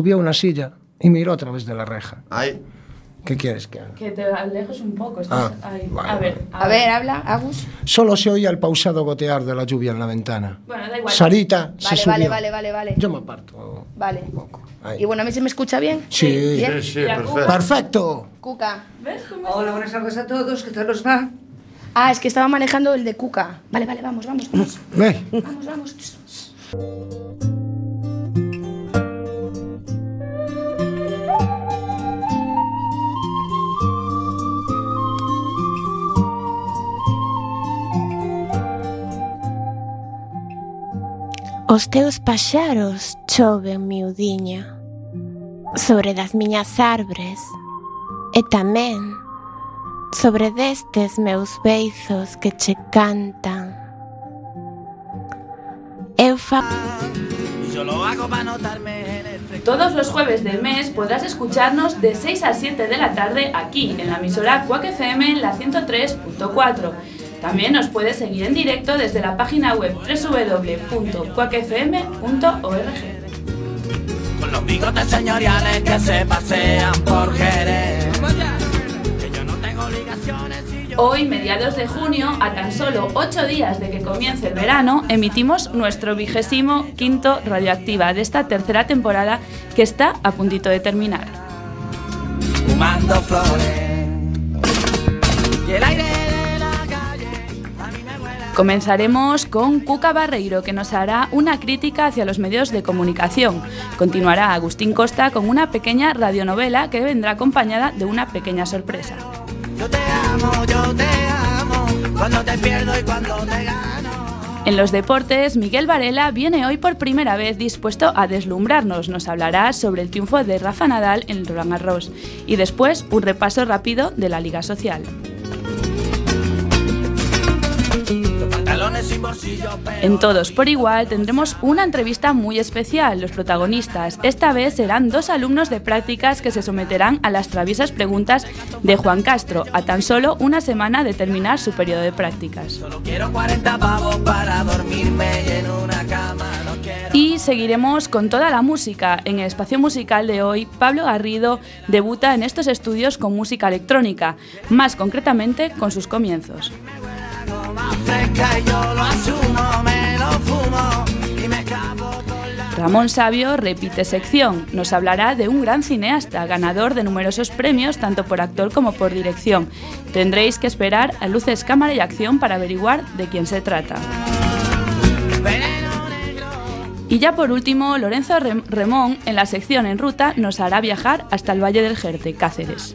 Subió una silla y miró a través de la reja. Ay, ¿Qué quieres que haga? Que te alejes un poco. estás Ah, ahí. vale, a ver, A ver, habla, Agus. Solo se oía el pausado gotear de la lluvia en la ventana. Bueno, da igual. Sarita se Vale, subió. vale, vale, vale, vale. Yo me aparto. Vale. un poco. Ahí. Y bueno, ¿a mí se me escucha bien? Sí. Bien. sí, sí, perfecto. Perfecto. Cuca. ¿Ves cómo Hola, buenas tardes a todos. ¿Qué tal os va? Ah, es que estaba manejando el de Cuca. Vale, vale, vamos, vamos, vamos. Ve. Vamos, vamos. Os teus paxaros choven, miudiña, sobre das miñas arbres e tamén sobre destes meus beizos que che cantan. Eu fa... Todos los jueves del mes podrás escucharnos de 6 a 7 de la tarde aquí en la emisora Quack FM en la 103.4 También nos puedes seguir en directo desde la página web www.quackfm.org. Con los bigotes señoriales que se pasean por Jerez. Que yo no tengo obligaciones y yo. Hoy, mediados de junio, a tan solo 8 días de que comience el verano, emitimos nuestro vigésimo quinto Radioactiva de esta tercera temporada que está a puntito de terminar. fumando flores. Y el aire Comenzaremos con Cuca Barreiro, que nos hará una crítica hacia los medios de comunicación. Continuará Agustín Costa con una pequeña radionovela que vendrá acompañada de una pequeña sorpresa. Yo te amo, yo te amo. Cuando te pierdo y cuando te gano. En los deportes, Miguel Varela viene hoy por primera vez dispuesto a deslumbrarnos. Nos hablará sobre el triunfo de Rafa Nadal en el Roland Garros y después un repaso rápido de la Liga Social. En Todos por Igual tendremos una entrevista muy especial. Los protagonistas esta vez serán dos alumnos de prácticas que se someterán a las traviesas preguntas de Juan Castro a tan solo una semana de terminar su periodo de prácticas. Solo quiero 40 pavos para dormirme y en una cama. No quiero. Y seguiremos con toda la música. En el espacio musical de hoy, Pablo Garrido debuta en estos estudios con música electrónica, más concretamente con sus comienzos. Ramón Sabio repite sección. Nos hablará de un gran cineasta, ganador de numerosos premios tanto por actor como por dirección. Tendréis que esperar a luces, cámara y acción para averiguar de quién se trata. Y ya por último, Lorenzo Rem- Remón en la sección En Ruta nos hará viajar hasta el Valle del Jerte, Cáceres.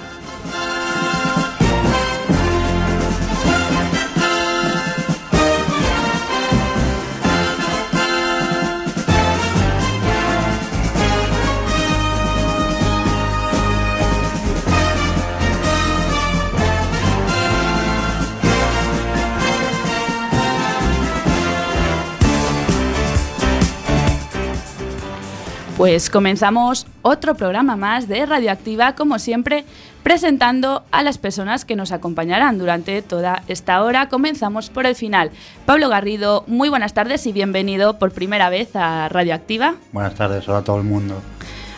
Pues comenzamos otro programa más de Radioactiva, como siempre, presentando a las personas que nos acompañarán durante toda esta hora. Comenzamos por el final. Pablo Garrido, muy buenas tardes y bienvenido por primera vez a Radioactiva. Buenas tardes, hola a todo el mundo.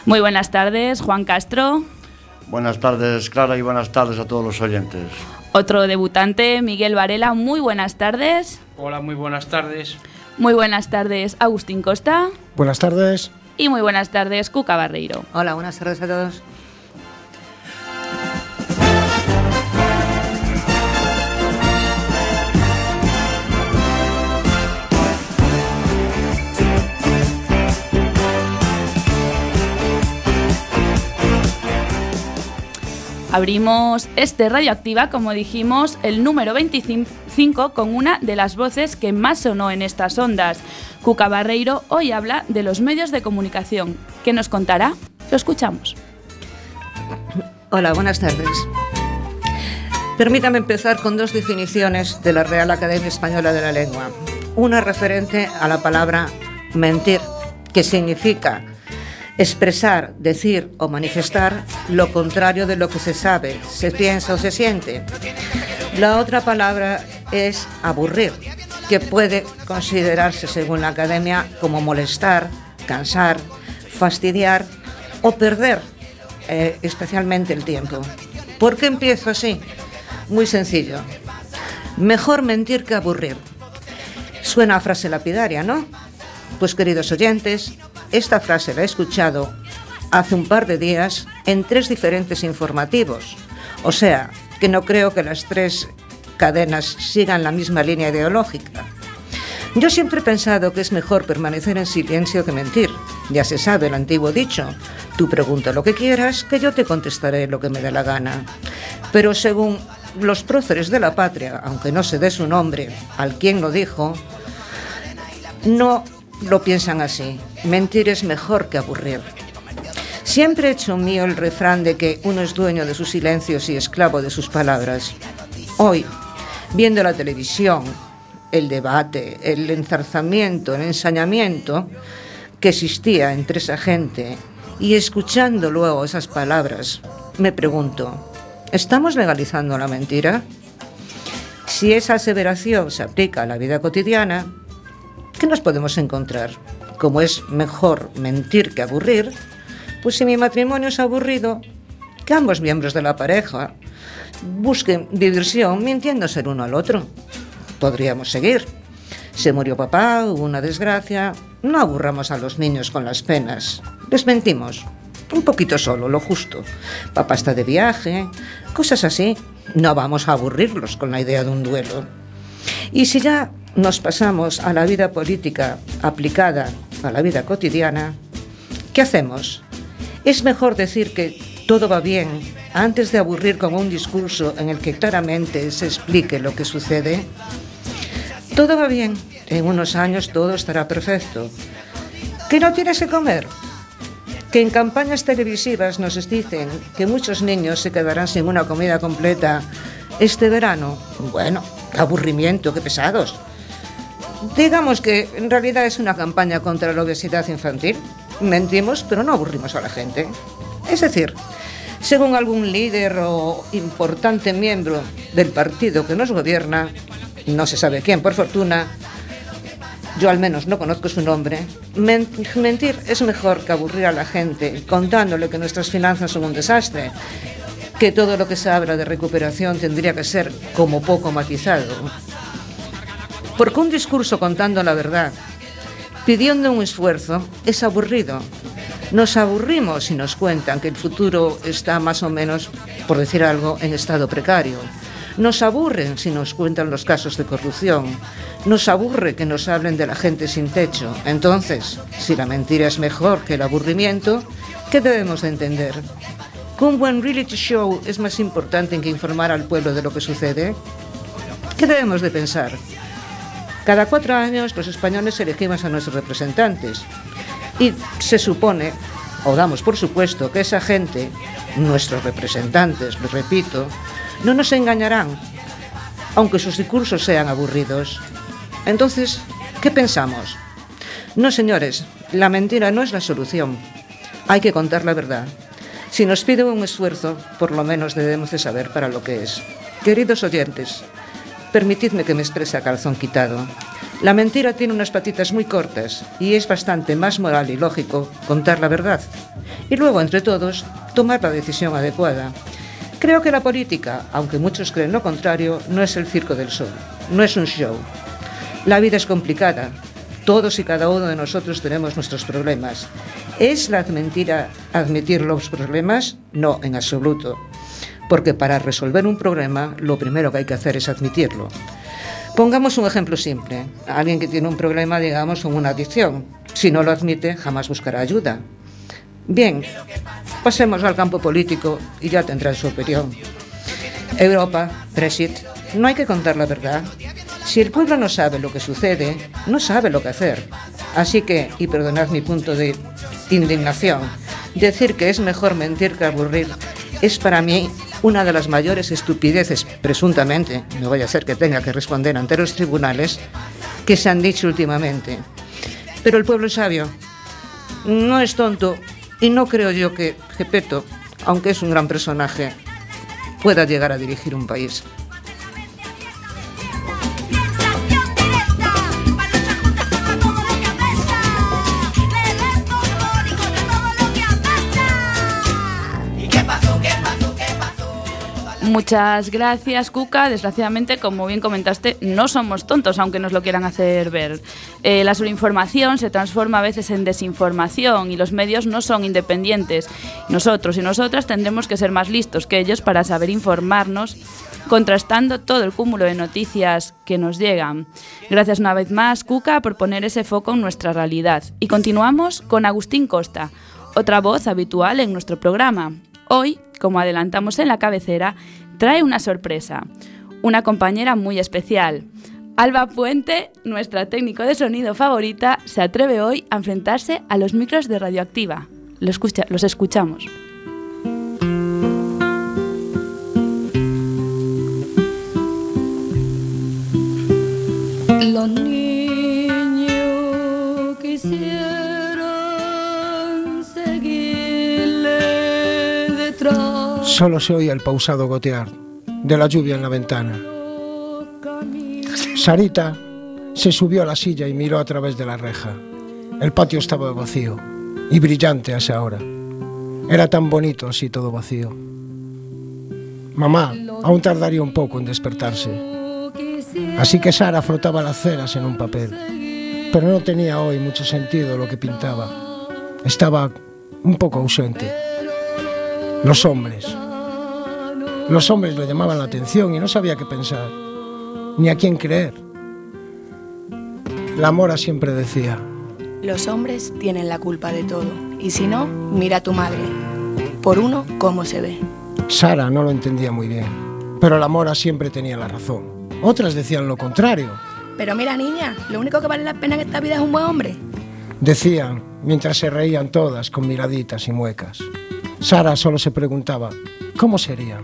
Muy buenas tardes, Juan Castro. buenas tardes, Clara, y buenas tardes a todos los oyentes. Otro debutante, Miguel Varela, muy buenas tardes. Hola, muy buenas tardes. Muy buenas tardes, Agustín Costa. Buenas tardes. Y muy buenas tardes, Cuca Barreiro. Hola, buenas tardes a todos. Abrimos este Radioactiva, como dijimos, el número 25 con una de las voces que más sonó en estas ondas. Cuca Barreiro hoy habla de los medios de comunicación. ¿Qué nos contará? Lo escuchamos. Hola, buenas tardes. Permítame empezar con dos definiciones de la Real Academia Española de la Lengua. Una referente a la palabra mentir, que significa expresar, decir o manifestar lo contrario de lo que se sabe, se piensa o se siente. La otra palabra es aburrir, que puede considerarse, según la academia, como molestar, cansar, fastidiar o perder eh, especialmente el tiempo. ¿Por qué empiezo así? Muy sencillo. Mejor mentir que aburrir. Suena a frase lapidaria, ¿no? Pues queridos oyentes, esta frase la he escuchado hace un par de días en tres diferentes informativos. O sea, que no creo que las tres cadenas sigan la misma línea ideológica. Yo siempre he pensado que es mejor permanecer en silencio que mentir. Ya se sabe el antiguo dicho, tú pregunta lo que quieras, que yo te contestaré lo que me dé la gana. Pero según los próceres de la patria, aunque no se dé su nombre al quien lo dijo, no lo piensan así. Mentir es mejor que aburrir. Siempre he hecho mío el refrán de que uno es dueño de sus silencios y esclavo de sus palabras. Hoy, viendo la televisión, el debate, el enzarzamiento, el ensañamiento que existía entre esa gente y escuchando luego esas palabras, me pregunto, ¿estamos legalizando la mentira? Si esa aseveración se aplica a la vida cotidiana, ¿qué nos podemos encontrar? Como es mejor mentir que aburrir, pues si mi matrimonio es aburrido, que ambos miembros de la pareja busquen diversión mintiéndose el uno al otro podríamos seguir. Se murió papá, hubo una desgracia. No aburramos a los niños con las penas. Les mentimos. Un poquito solo, lo justo. Papá está de viaje, cosas así. No vamos a aburrirlos con la idea de un duelo. Y si ya nos pasamos a la vida política aplicada a la vida cotidiana, ¿qué hacemos? Es mejor decir que todo va bien antes de aburrir con un discurso en el que claramente se explique lo que sucede. Todo va bien. En unos años todo estará perfecto. ¿Que no tienes que comer? Que en campañas televisivas nos dicen que muchos niños se quedarán sin una comida completa este verano. Bueno, aburrimiento, qué pesados. Digamos que en realidad es una campaña contra la obesidad infantil. Mentimos, pero no aburrimos a la gente. Es decir, según algún líder o importante miembro del partido que nos gobierna, no se sabe quién, por fortuna, yo al menos no conozco su nombre, mentir es mejor que aburrir a la gente contándole que nuestras finanzas son un desastre, que todo lo que se habla de recuperación tendría que ser como poco matizado. Porque un discurso contando la verdad, pidiendo un esfuerzo, es aburrido. Nos aburrimos si nos cuentan que el futuro está más o menos, por decir algo, en estado precario nos aburren si nos cuentan los casos de corrupción. Nos aburre que nos hablen de la gente sin techo. Entonces, si la mentira es mejor que el aburrimiento, ¿qué debemos de entender? ¿Que un buen reality show es más importante que informar al pueblo de lo que sucede? ¿Qué debemos de pensar? Cada cuatro años los españoles elegimos a nuestros representantes y se supone, o damos por supuesto, que esa gente, nuestros representantes, lo repito, no nos engañarán, aunque sus discursos sean aburridos. Entonces, ¿qué pensamos? No, señores, la mentira no es la solución. Hay que contar la verdad. Si nos piden un esfuerzo, por lo menos debemos de saber para lo que es. Queridos oyentes, permitidme que me exprese a calzón quitado. La mentira tiene unas patitas muy cortas y es bastante más moral y lógico contar la verdad. Y luego, entre todos, tomar la decisión adecuada. Creo que la política, aunque muchos creen lo contrario, no es el circo del sol, no es un show. La vida es complicada. Todos y cada uno de nosotros tenemos nuestros problemas. ¿Es la mentira admitir los problemas? No, en absoluto. Porque para resolver un problema, lo primero que hay que hacer es admitirlo. Pongamos un ejemplo simple. Alguien que tiene un problema, digamos, con una adicción. Si no lo admite, jamás buscará ayuda. Bien, pasemos al campo político y ya tendrá su opinión. Europa, Brexit, no hay que contar la verdad. Si el pueblo no sabe lo que sucede, no sabe lo que hacer. Así que, y perdonad mi punto de indignación, decir que es mejor mentir que aburrir es para mí una de las mayores estupideces, presuntamente, no vaya a ser que tenga que responder ante los tribunales, que se han dicho últimamente. Pero el pueblo es sabio. No es tonto. Y no creo yo que Gepeto, aunque es un gran personaje, pueda llegar a dirigir un país. Muchas gracias, Cuca. Desgraciadamente, como bien comentaste, no somos tontos, aunque nos lo quieran hacer ver. Eh, la sobreinformación se transforma a veces en desinformación y los medios no son independientes. Nosotros y nosotras tendremos que ser más listos que ellos para saber informarnos, contrastando todo el cúmulo de noticias que nos llegan. Gracias una vez más, Cuca, por poner ese foco en nuestra realidad. Y continuamos con Agustín Costa, otra voz habitual en nuestro programa. Hoy, como adelantamos en la cabecera, trae una sorpresa, una compañera muy especial. Alba Puente, nuestra técnico de sonido favorita, se atreve hoy a enfrentarse a los micros de Radioactiva. Lo escucha- los escuchamos. Los niños quisieran Solo se oía el pausado gotear de la lluvia en la ventana. Sarita se subió a la silla y miró a través de la reja. El patio estaba vacío y brillante a esa hora. Era tan bonito así todo vacío. Mamá aún tardaría un poco en despertarse. Así que Sara frotaba las ceras en un papel. Pero no tenía hoy mucho sentido lo que pintaba. Estaba un poco ausente. Los hombres. Los hombres le llamaban la atención y no sabía qué pensar, ni a quién creer. La mora siempre decía, Los hombres tienen la culpa de todo. Y si no, mira a tu madre. Por uno, cómo se ve. Sara no lo entendía muy bien, pero la mora siempre tenía la razón. Otras decían lo contrario. Pero mira, niña, lo único que vale la pena en esta vida es un buen hombre. Decían, mientras se reían todas con miraditas y muecas. Sara solo se preguntaba, ¿cómo serían?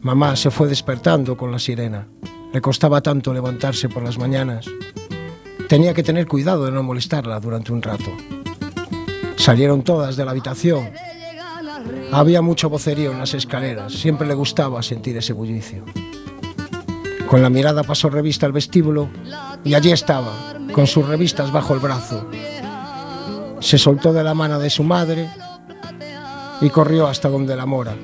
Mamá se fue despertando con la sirena. Le costaba tanto levantarse por las mañanas. Tenía que tener cuidado de no molestarla durante un rato. Salieron todas de la habitación. Había mucho vocerío en las escaleras. Siempre le gustaba sentir ese bullicio. Con la mirada pasó revista al vestíbulo y allí estaba, con sus revistas bajo el brazo. Se soltó de la mano de su madre y corrió hasta donde la mora.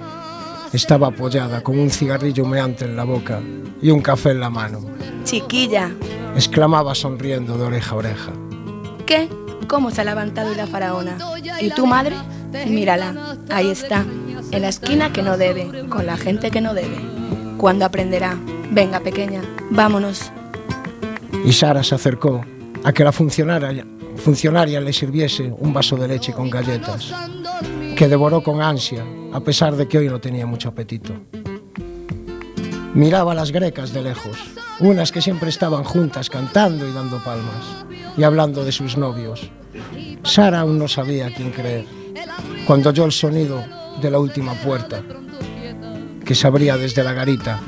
Estaba apoyada con un cigarrillo humeante en la boca y un café en la mano. Chiquilla, Exclamaba sonriendo de oreja a oreja. ¿qué? ¿Cómo se ha levantado la faraona? ¿Y tu madre? Mírala, ahí está, en la esquina que no debe, con la gente que no debe. ¿Cuándo aprenderá? Venga, pequeña, vámonos. Y Sara se acercó a que la funcionaria, funcionaria le sirviese un vaso de leche con galletas, que devoró con ansia, a pesar de que hoy no tenía mucho apetito. Miraba a las grecas de lejos, unas que siempre estaban juntas cantando y dando palmas, y hablando de sus novios. Sara aún no sabía a quién creer, cuando oyó el sonido de la última puerta, que se abría desde la garita.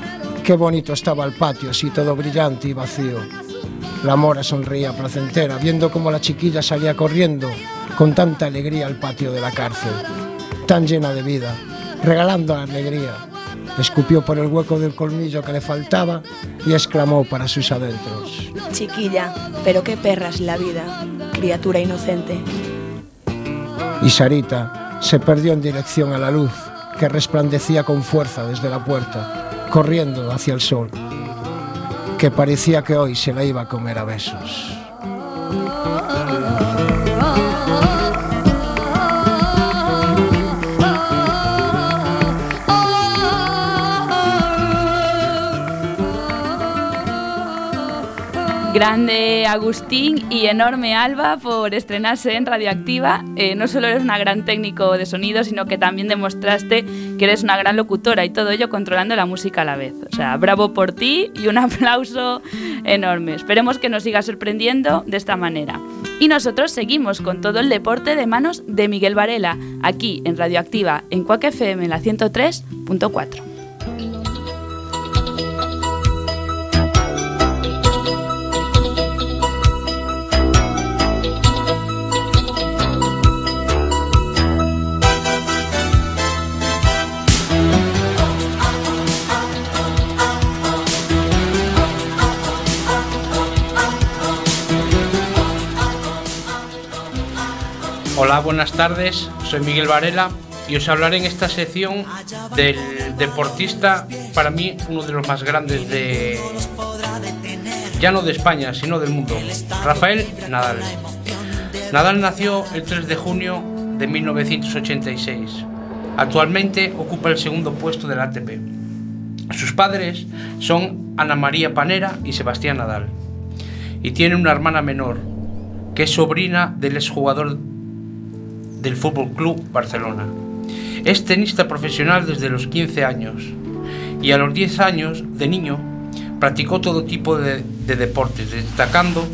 Qué bonito estaba el patio, así todo brillante y vacío. La mora sonreía placentera, viendo cómo la chiquilla salía corriendo con tanta alegría al patio de la cárcel, tan llena de vida, regalando la alegría. Escupió por el hueco del colmillo que le faltaba y exclamó para sus adentros. Chiquilla, pero qué perra es la vida, criatura inocente. Y Sarita se perdió en dirección a la luz que resplandecía con fuerza desde la puerta, corriendo hacia el sol, que parecía que hoy se la iba a comer a besos. Grande Agustín y enorme Alba por estrenarse en Radioactiva. Eh, no solo eres una gran técnico de sonido, sino que también demostraste que eres una gran locutora y todo ello controlando la música a la vez. O sea, bravo por ti y un aplauso enorme. Esperemos que nos siga sorprendiendo de esta manera. Y nosotros seguimos con todo el deporte de manos de Miguel Varela, aquí en Radioactiva, en Cuac FM, la 103.4. Hola, buenas tardes. Soy Miguel Varela y os hablaré en esta sección del deportista, para mí uno de los más grandes de ya no de España, sino del mundo, Rafael Nadal. Nadal nació el 3 de junio de 1986. Actualmente ocupa el segundo puesto del ATP. Sus padres son Ana María Panera y Sebastián Nadal. Y tiene una hermana menor, que es sobrina del exjugador del Fútbol Club Barcelona. Es tenista profesional desde los 15 años y a los 10 años de niño practicó todo tipo de, de deportes, destacando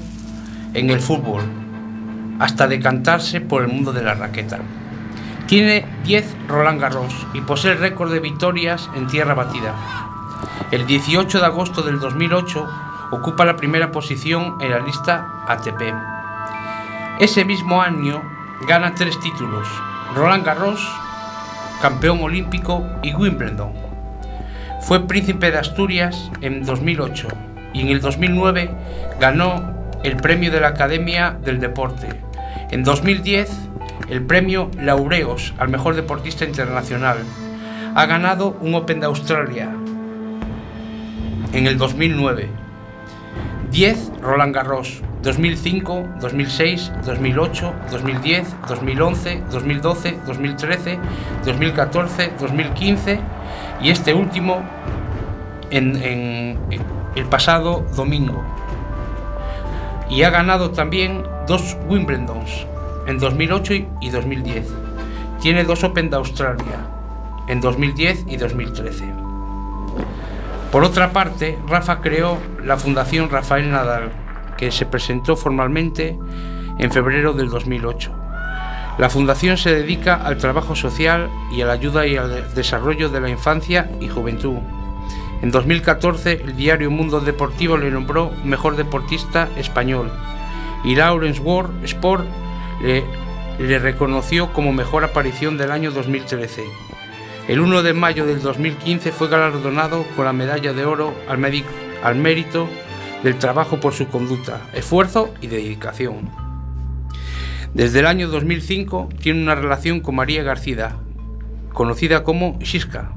en el fútbol, hasta decantarse por el mundo de la raqueta. Tiene 10 Roland Garros y posee el récord de victorias en tierra batida. El 18 de agosto del 2008 ocupa la primera posición en la lista ATP. Ese mismo año gana tres títulos, Roland Garros, campeón olímpico y Wimbledon. Fue príncipe de Asturias en 2008 y en el 2009 ganó el premio de la Academia del Deporte. En 2010 el premio Laureos al mejor deportista internacional. Ha ganado un Open de Australia en el 2009. 10 Roland Garros, 2005, 2006, 2008, 2010, 2011, 2012, 2013, 2014, 2015 y este último en, el pasado domingo. Y ha ganado también dos Wimbledons en 2008 y 2010. Tiene dos Open de Australia en 2010 y 2013. Por otra parte, Rafa creó la Fundación Rafael Nadal, que se presentó formalmente en febrero del 2008. La fundación se dedica al trabajo social y a la ayuda y al desarrollo de la infancia y juventud. En 2014 el diario Mundo Deportivo le nombró mejor deportista español y Lawrence Ward Sport le, reconoció como mejor aparición del año 2013. El 1 de mayo del 2015 fue galardonado con la medalla de oro al mérito del trabajo por su conducta, esfuerzo y dedicación. Desde el año 2005 tiene una relación con María García, conocida como Shiska,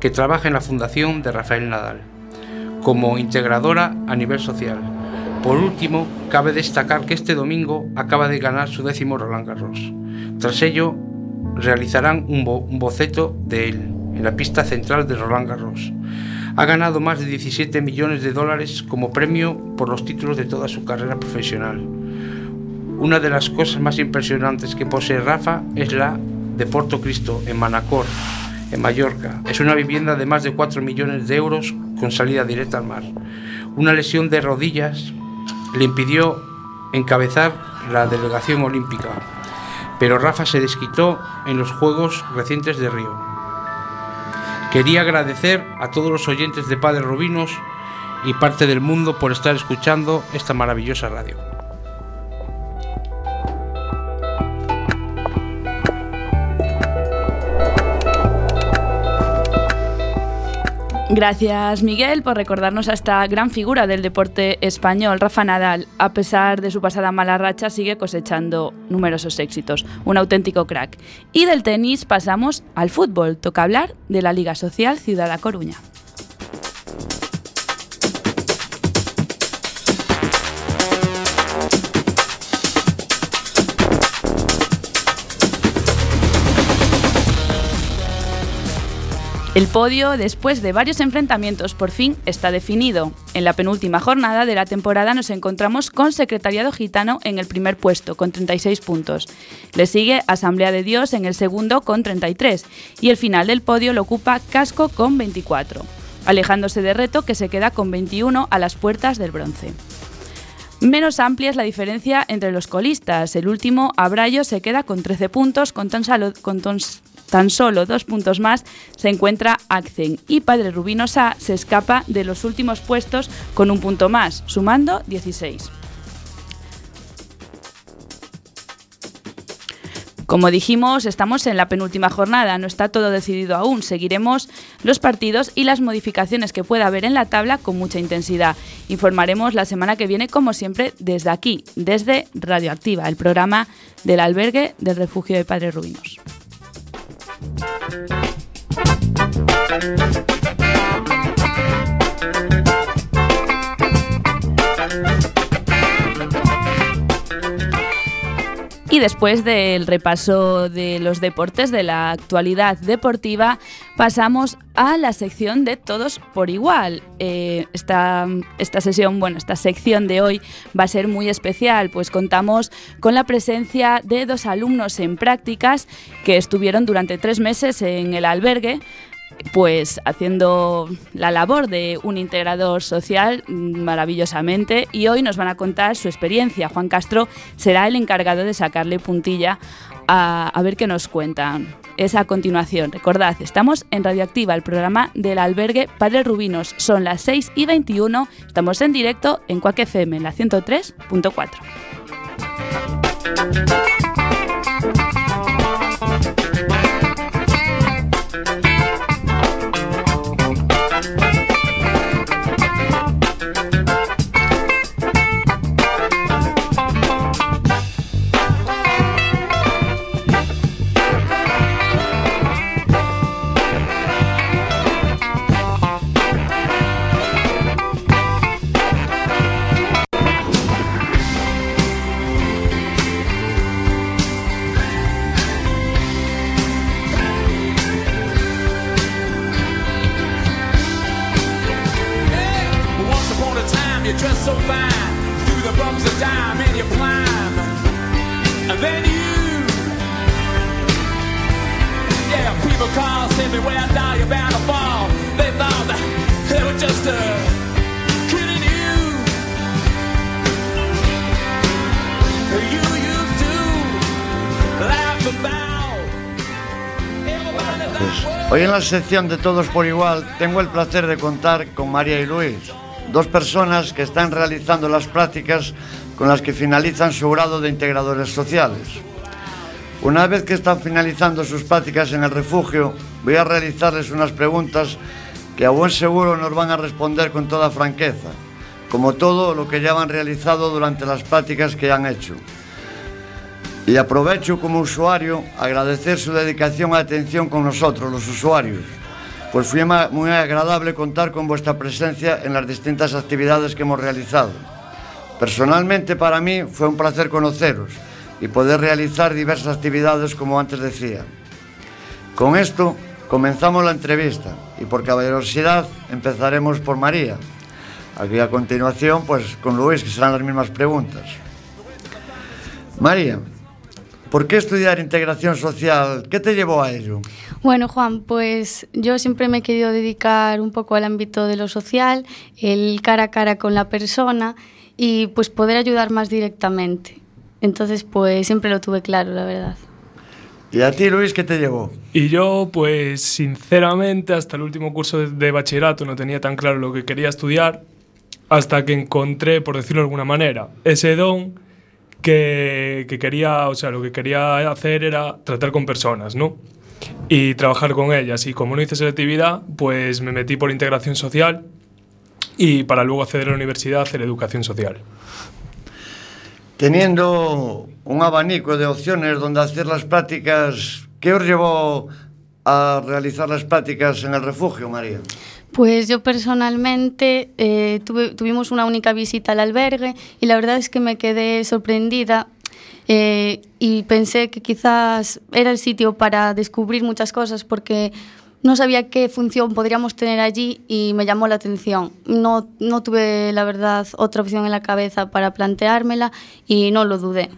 que trabaja en la Fundación de Rafael Nadal, como integradora a nivel social. Por último, cabe destacar que este domingo acaba de ganar su décimo Roland Garros. Tras ello, realizarán un boceto de él en la pista central de Roland Garros. Ha ganado más de 17 millones de dólares como premio por los títulos de toda su carrera profesional. Una de las cosas más impresionantes que posee Rafa es la de Porto Cristo, en Manacor, en Mallorca. Es una vivienda de más de 4 millones de euros con salida directa al mar. Una lesión de rodillas le impidió encabezar la delegación olímpica, pero Rafa se desquitó en los Juegos recientes de Río. Quería agradecer a todos los oyentes de Padre Rubinos y parte del mundo por estar escuchando esta maravillosa radio. Gracias Miguel por recordarnos a esta gran figura del deporte español, Rafa Nadal. A pesar de su pasada mala racha, sigue cosechando numerosos éxitos. Un auténtico crack. Y del tenis pasamos al fútbol. Toca hablar de la Liga Social Ciudad de Coruña. El podio, después de varios enfrentamientos, por fin está definido. En la penúltima jornada de la temporada nos encontramos con Secretariado Gitano en el primer puesto, con 36 puntos. Le sigue Asamblea de Dios en el segundo, con 33. Y el final del podio lo ocupa Casco, con 24. Alejándose de Reto, que se queda con 21 a las puertas del bronce. Menos amplia es la diferencia entre los colistas. El último, Abrayo, se queda con 13 puntos, con tan, tan solo dos puntos más se encuentra Accen y Padre Rubinosa se escapa de los últimos puestos con un punto más, sumando 16. Como dijimos, estamos en la penúltima jornada, no está todo decidido aún. Seguiremos los partidos y las modificaciones que pueda haber en la tabla con mucha intensidad. Informaremos la semana que viene, como siempre, desde aquí, desde Radioactiva, el programa del albergue del refugio de Padres Rubinos. Thank Y después del repaso de los deportes, de la actualidad deportiva, pasamos a la sección de Todos por Igual. Eh, esta, esta sesión, bueno, esta sección de hoy va a ser muy especial, pues contamos con la presencia de dos alumnos en prácticas que estuvieron durante tres meses en el albergue pues haciendo la labor de un integrador social maravillosamente y hoy nos van a contar su experiencia. Juan Castro será el encargado de sacarle puntilla a, a ver qué nos cuentan. Es a continuación. Recordad, estamos en Radioactiva, el programa del albergue Padre Rubinos. Son las 6 y 21. Estamos en directo en Cuac FM, en la 103.4. sección de Todos por Igual tengo el placer de contar con María y Luis, dos personas que están realizando las prácticas con las que finalizan su grado de integradores sociales. Una vez que están finalizando sus prácticas en el refugio, voy a realizarles unas preguntas que a buen seguro nos van a responder con toda franqueza, como todo lo que ya han realizado durante las prácticas que han hecho. E aprovecho como usuario agradecer su dedicación e atención con nosotros, los usuarios. Pues fue muy agradable contar con vuestra presencia en las distintas actividades que hemos realizado. Personalmente para mí fue un placer conoceros y poder realizar diversas actividades como antes decía. Con esto comenzamos la entrevista y por caballerosidad empezaremos por María. Aquí a continuación pues con Luis que serán las mismas preguntas. María, ¿por qué estudiar integración social? ¿Qué te llevó a ello? Bueno, Juan, pues yo siempre me he querido dedicar un poco al ámbito de lo social, el cara a cara con la persona y pues poder ayudar más directamente. Entonces, pues siempre lo tuve claro, la verdad. ¿Y a ti, Luis, qué te llevó? Y yo, pues sinceramente, hasta el último curso de, de bachillerato no tenía tan claro lo que quería estudiar, hasta que encontré, por decirlo de alguna manera, ese don que, que quería, o sea, lo que quería hacer era tratar con personas, ¿no? Y trabajar con ellas. Y como no hice selectividad, pues me metí por integración social y para luego acceder a la universidad hacer educación social. Teniendo un abanico de opciones donde hacer las prácticas, ¿qué os llevó a realizar las prácticas en el refugio, María? Pues yo personalmente eh, tuvimos una única visita al albergue y la verdad es que me quedé sorprendida eh, y pensé que quizás era el sitio para descubrir muchas cosas porque no sabía qué función podríamos tener allí y me llamó la atención. No, no tuve, la verdad, otra opción en la cabeza para planteármela y no lo dudé.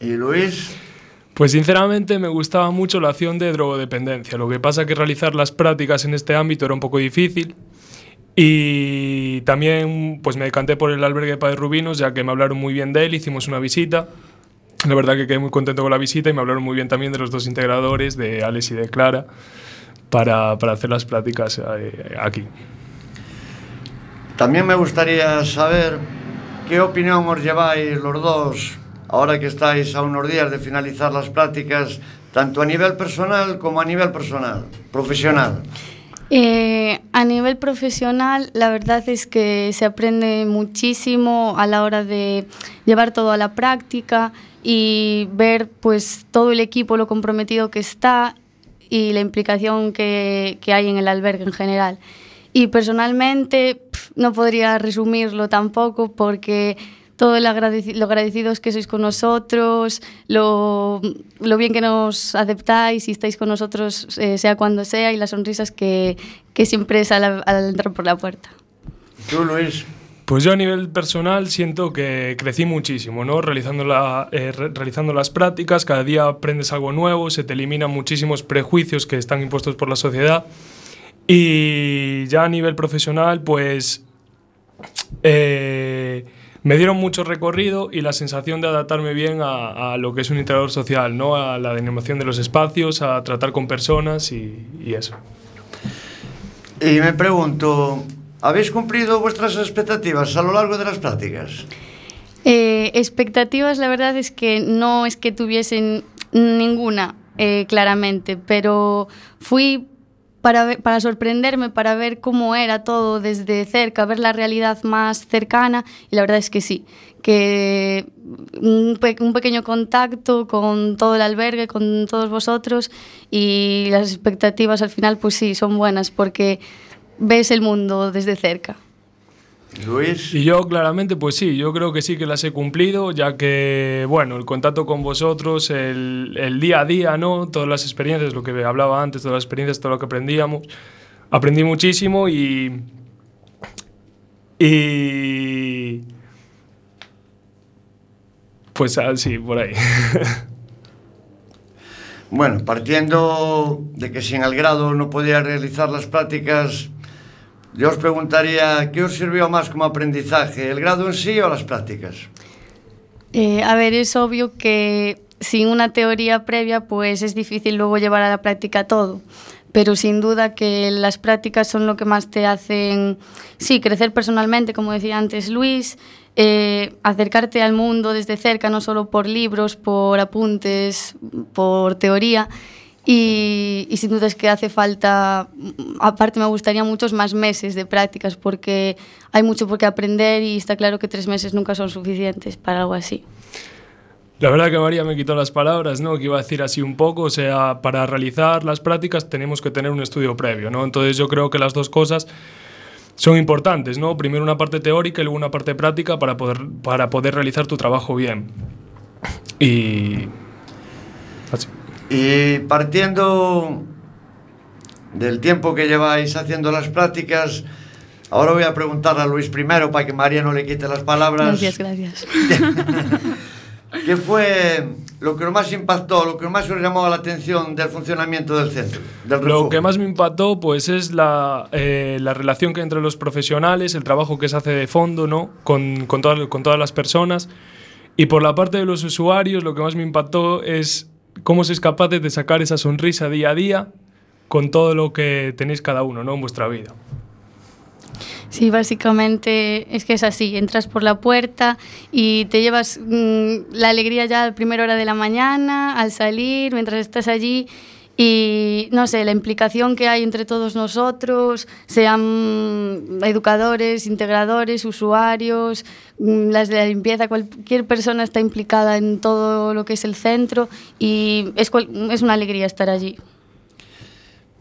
¿Y Luis? Pues sinceramente me gustaba mucho la acción de drogodependencia. Lo que pasa que realizar las prácticas en este ámbito era un poco difícil. Y también pues me decanté por el albergue de Padres Rubinos, ya que me hablaron muy bien de él, hicimos una visita. La verdad que quedé muy contento con la visita y me hablaron muy bien también de los dos integradores, de Alex y de Clara, para, para hacer las prácticas eh, aquí. También me gustaría saber qué opinión os lleváis los dos ahora que estáis a unos días de finalizar las prácticas, tanto a nivel personal como a nivel personal, profesional. Eh, a nivel profesional, la verdad es que se aprende muchísimo a la hora de llevar todo a la práctica y ver pues todo el equipo, lo comprometido que está y la implicación que, hay en el albergue en general. Y personalmente no podría resumirlo tampoco porque todo el agradeci- lo agradecidos que sois con nosotros, lo, lo bien que nos aceptáis y estáis con nosotros, eh, sea cuando sea, y las sonrisas que, que siempre salen al entrar por la puerta. Tú, Luis. Pues yo a nivel personal siento que crecí muchísimo, ¿no? Realizando, la, eh, re- realizando las prácticas, cada día aprendes algo nuevo, se te eliminan muchísimos prejuicios que están impuestos por la sociedad. Y ya a nivel profesional, pues eh, me dieron mucho recorrido y la sensación de adaptarme bien a, a lo que es un integrador social, ¿no? A la denominación de los espacios, a tratar con personas y, y eso. Y me pregunto, ¿habéis cumplido vuestras expectativas a lo largo de las prácticas? Eh, expectativas, la verdad es que no es que tuviesen ninguna, eh, claramente, pero fui para, para sorprenderme, para ver cómo era todo desde cerca, ver la realidad más cercana, y la verdad es que sí, que un pequeño contacto con todo el albergue, con todos vosotros, y las expectativas al final, pues sí, son buenas, porque ves el mundo desde cerca. Luis. Y yo claramente, pues sí, yo creo que sí que las he cumplido, ya que, bueno, el contacto con vosotros, el, el día a día, ¿no? Todas las experiencias, lo que hablaba antes, todas las experiencias, todo lo que aprendíamos, aprendí muchísimo y... Y... Pues así, por ahí. Bueno, partiendo de que sin el grado no podía realizar las prácticas, Yo os preguntaría, ¿qué os sirvió más como aprendizaje, el grado en sí o las prácticas? Eh, a ver, es obvio que sin una teoría previa, pues es difícil luego llevar a la práctica todo. Pero sin duda que las prácticas son lo que más te hacen, sí, crecer personalmente, como decía antes Luis, eh, acercarte al mundo desde cerca, no solo por libros, por apuntes, por teoría, Y, y sin duda es que hace falta, mm, aparte me gustaría muchos más meses de prácticas porque hay mucho por qué aprender y está claro que tres meses nunca son suficientes para algo así. La verdad que María me quitó las palabras, ¿no? Que iba a decir así un poco, o sea, para realizar las prácticas tenemos que tener un estudio previo, ¿no? Entonces yo creo que las dos cosas son importantes, ¿no? Primero una parte teórica y luego una parte práctica para poder, para poder realizar tu trabajo bien. Y... Y partiendo del tiempo que lleváis haciendo las prácticas, ahora voy a preguntar a Luis primero para que María no le quite las palabras. Gracias, gracias. ¿Qué fue lo que más impactó, lo que más os llamó la atención del funcionamiento del centro? Del Lo que más me impactó pues es la, eh, la relación que hay entre los profesionales, el trabajo que se hace de fondo ¿no? con, con, todas- con todas las personas. Y por la parte de los usuarios, lo que más me impactó es cómo sois capaces de sacar esa sonrisa día a día con todo lo que tenéis cada uno ¿no? en vuestra vida. Sí, básicamente es que es así, entras por la puerta y te llevas mm, la alegría ya a la primera hora de la mañana, al salir, mientras estás allí y no sé, la implicación que hay entre todos nosotros, sean educadores, integradores, usuarios, mm, las de la limpieza, cualquier persona está implicada en todo lo que es el centro y es, cual- es una alegría estar allí.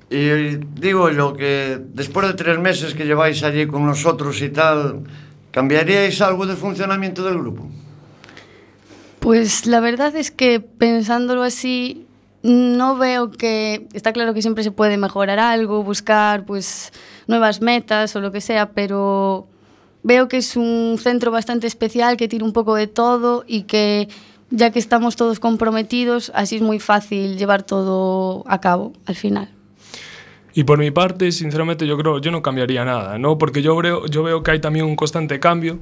Y digo yo que después de tres meses que lleváis allí con nosotros y tal, ¿cambiaríais algo del funcionamiento del grupo? Pues la verdad es que pensándolo así, no veo que. Está claro que siempre se puede mejorar algo, buscar pues nuevas metas o lo que sea, pero veo que es un centro bastante especial que tiene un poco de todo y que ya que estamos todos comprometidos, así es muy fácil llevar todo a cabo al final. Y por mi parte, sinceramente, yo creo yo no cambiaría nada, ¿no? Porque yo veo, yo veo que hay también un constante cambio,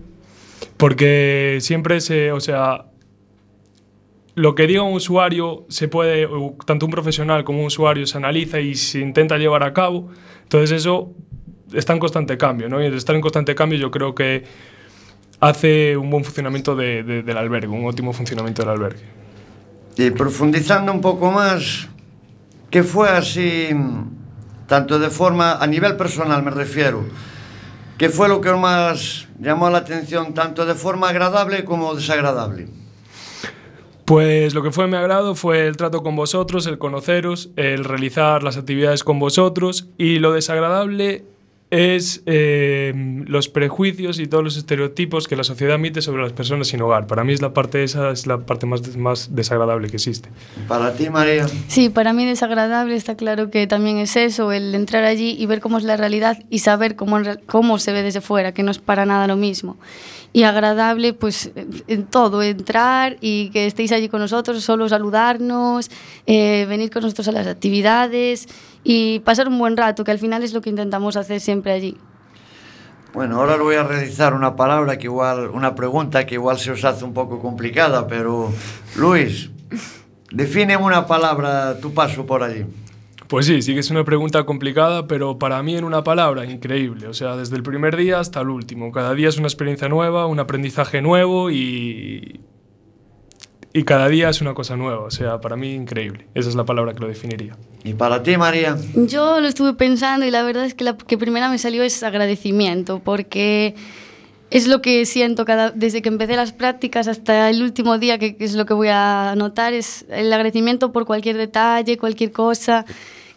porque siempre se, o sea, lo que diga un usuario se puede, tanto un profesional como un usuario se analiza y se intenta llevar a cabo. Entonces eso está en constante cambio, ¿no? Y el estar en constante cambio yo creo que hace un buen funcionamiento de- de- del albergue, un óptimo funcionamiento del albergue. Y profundizando un poco más, ¿qué fue así tanto de forma, a nivel personal me refiero, ¿qué fue lo que más llamó la atención, tanto de forma agradable como desagradable? Pues lo que fue mi agrado fue el trato con vosotros, el conoceros, el realizar las actividades con vosotros y lo desagradable es eh, los prejuicios y todos los estereotipos que la sociedad emite sobre las personas sin hogar. Para mí es la parte esa es la parte más, más desagradable que existe. Para ti, María. Sí, para mí desagradable está claro que también es eso, el entrar allí y ver cómo es la realidad y saber cómo, cómo se ve desde fuera, que no es para nada lo mismo. Y agradable, pues en todo, entrar y que estéis allí con nosotros, solo saludarnos, eh, venir con nosotros a las actividades y pasar un buen rato, que al final es lo que intentamos hacer siempre allí. Bueno, ahora os voy a realizar una palabra que igual, una pregunta que igual se os hace un poco complicada, pero Luis, define en una palabra tu paso por allí. Pues sí, sí que es una pregunta complicada, pero para mí en una palabra, increíble. O sea, desde el primer día hasta el último. Cada día es una experiencia nueva, un aprendizaje nuevo y, y cada día es una cosa nueva. O sea, para mí increíble. Esa es la palabra que lo definiría. ¿Y para ti, María? Yo lo estuve pensando y la verdad es que la que primera me salió es agradecimiento, porque es lo que siento cada, desde que empecé las prácticas hasta el último día, que, que es lo que voy a notar, es el agradecimiento por cualquier detalle, cualquier cosa,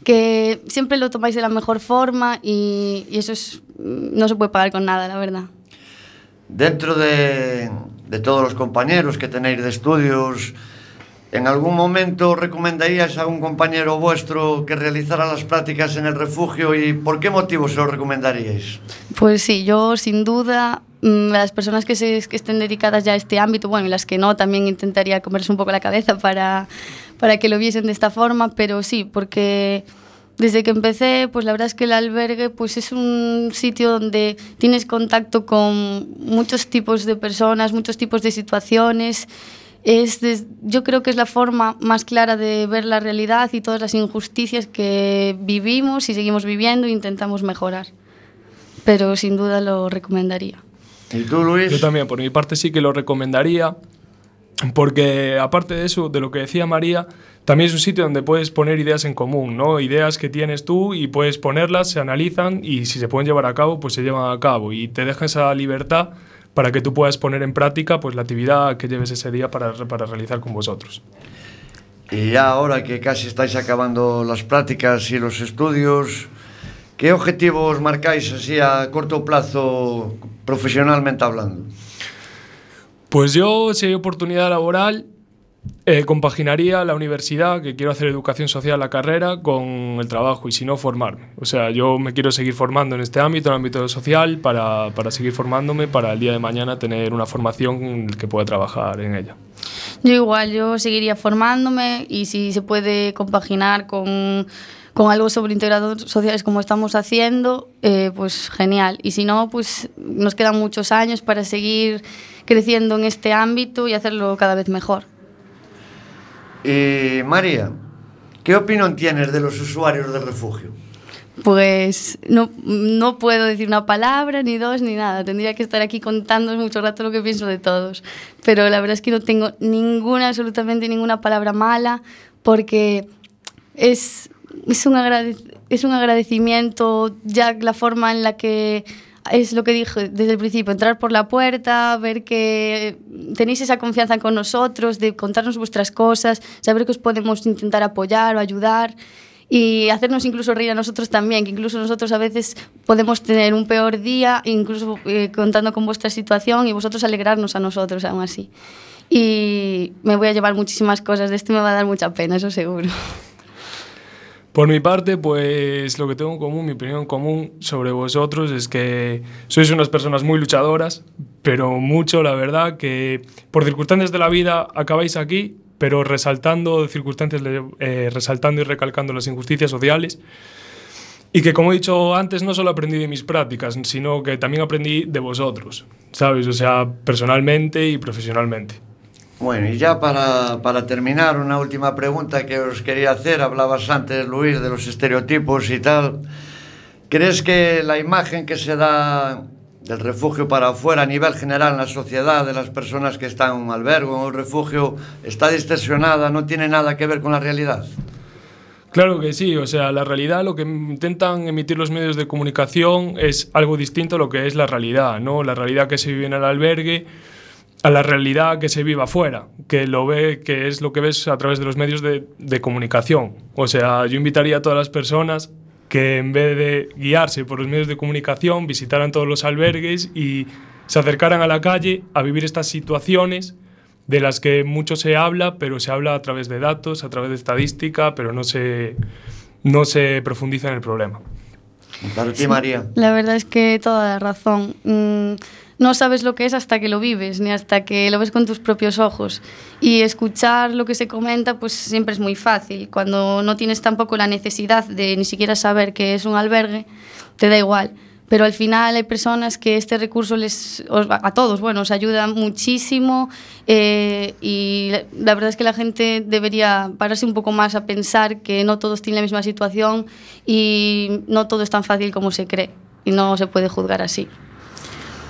que siempre lo tomáis de la mejor forma y, y eso es, no se puede pagar con nada, la verdad. Dentro de, de todos los compañeros que tenéis de estudios, ¿en algún momento recomendarías a un compañero vuestro que realizara las prácticas en el refugio y por qué motivo se lo recomendaríais? Pues sí, yo sin duda mm, las personas que, se, que estén dedicadas ya a este ámbito, bueno, y las que no, también intentaría comerse un poco la cabeza para, para que lo viesen de esta forma, pero sí, porque desde que empecé, pues la verdad es que el albergue pues es un sitio donde tienes contacto con muchos tipos de personas, muchos tipos de situaciones. Es des- yo creo que es la forma más clara de ver la realidad y todas las injusticias que vivimos y seguimos viviendo e intentamos mejorar. Pero sin duda lo recomendaría. ¿Y tú, Luis? Yo también, por mi parte, sí que lo recomendaría. Porque aparte de eso, de lo que decía María, también es un sitio donde puedes poner ideas en común, ¿no? Ideas que tienes tú y puedes ponerlas, se analizan y si se pueden llevar a cabo, pues se llevan a cabo. Y te deja esa libertad para que tú puedas poner en práctica pues, la actividad que lleves ese día para, para realizar con vosotros. Y ya ahora que casi estáis acabando las prácticas y los estudios, ¿qué objetivos marcáis así a corto plazo profesionalmente hablando? Pues yo, si hay oportunidad laboral, eh, compaginaría la universidad, que quiero hacer educación social, la carrera, con el trabajo y si no, formarme. O sea, yo me quiero seguir formando en este ámbito, en el ámbito social, para, para seguir formándome, para el día de mañana tener una formación que pueda trabajar en ella. Yo igual, yo seguiría formándome y si se puede compaginar con, con algo sobre integradores sociales como estamos haciendo, eh, pues genial. Y si no, pues nos quedan muchos años para seguir creciendo en este ámbito y hacerlo cada vez mejor. Y María, ¿qué opinión tienes de los usuarios del refugio? Pues no, no puedo decir una palabra, ni dos, ni nada. Tendría que estar aquí contando mucho rato lo que pienso de todos. Pero la verdad es que no tengo ninguna, absolutamente ninguna palabra mala, porque es, es, un, agrade- es un agradecimiento ya la forma en la que es lo que dije desde el principio, entrar por la puerta, ver que tenéis esa confianza con nosotros, de contarnos vuestras cosas, saber que os podemos intentar apoyar o ayudar y hacernos incluso reír a nosotros también, que incluso nosotros a veces podemos tener un peor día, incluso eh, contando con vuestra situación y vosotros alegrarnos a nosotros aún así. Y me voy a llevar muchísimas cosas, de esto me va a dar mucha pena, eso seguro. Por mi parte, pues lo que tengo en común, mi opinión en común sobre vosotros es que sois unas personas muy luchadoras, pero mucho, la verdad, que por circunstancias de la vida acabáis aquí, pero resaltando circunstancias, eh, resaltando y recalcando las injusticias sociales. Y que, como he dicho antes, no solo aprendí de mis prácticas, sino que también aprendí de vosotros, ¿sabes? O sea, personalmente y profesionalmente. Bueno, y ya para, para terminar, una última pregunta que os quería hacer. Hablabas antes, Luis, de los estereotipos y tal. ¿Crees que la imagen que se da del refugio para afuera a nivel general en la sociedad, de las personas que están en un albergue o en un refugio, está distorsionada, no tiene nada que ver con la realidad? Claro que sí, o sea, la realidad, lo que intentan emitir los medios de comunicación es algo distinto a lo que es la realidad, ¿no? La realidad que se vive en el albergue a la realidad que se vive afuera, que lo ve, que es lo que ves a través de los medios de, de comunicación. O sea, yo invitaría a todas las personas que en vez de guiarse por los medios de comunicación, visitaran todos los albergues y se acercaran a la calle a vivir estas situaciones de las que mucho se habla, pero se habla a través de datos, a través de estadística, pero no se, no se profundiza en el problema. Para ti, María. La verdad es que toda la razón. Mm, no sabes lo que es hasta que lo vives, ni hasta que lo ves con tus propios ojos. Y escuchar lo que se comenta, pues siempre es muy fácil. Cuando no tienes tampoco la necesidad de ni siquiera saber qué es un albergue, te da igual. Pero al final hay personas que este recurso les, a todos, bueno, os ayuda muchísimo eh, y la verdad es que la gente debería pararse un poco más a pensar que no todos tienen la misma situación y no todo es tan fácil como se cree y no se puede juzgar así.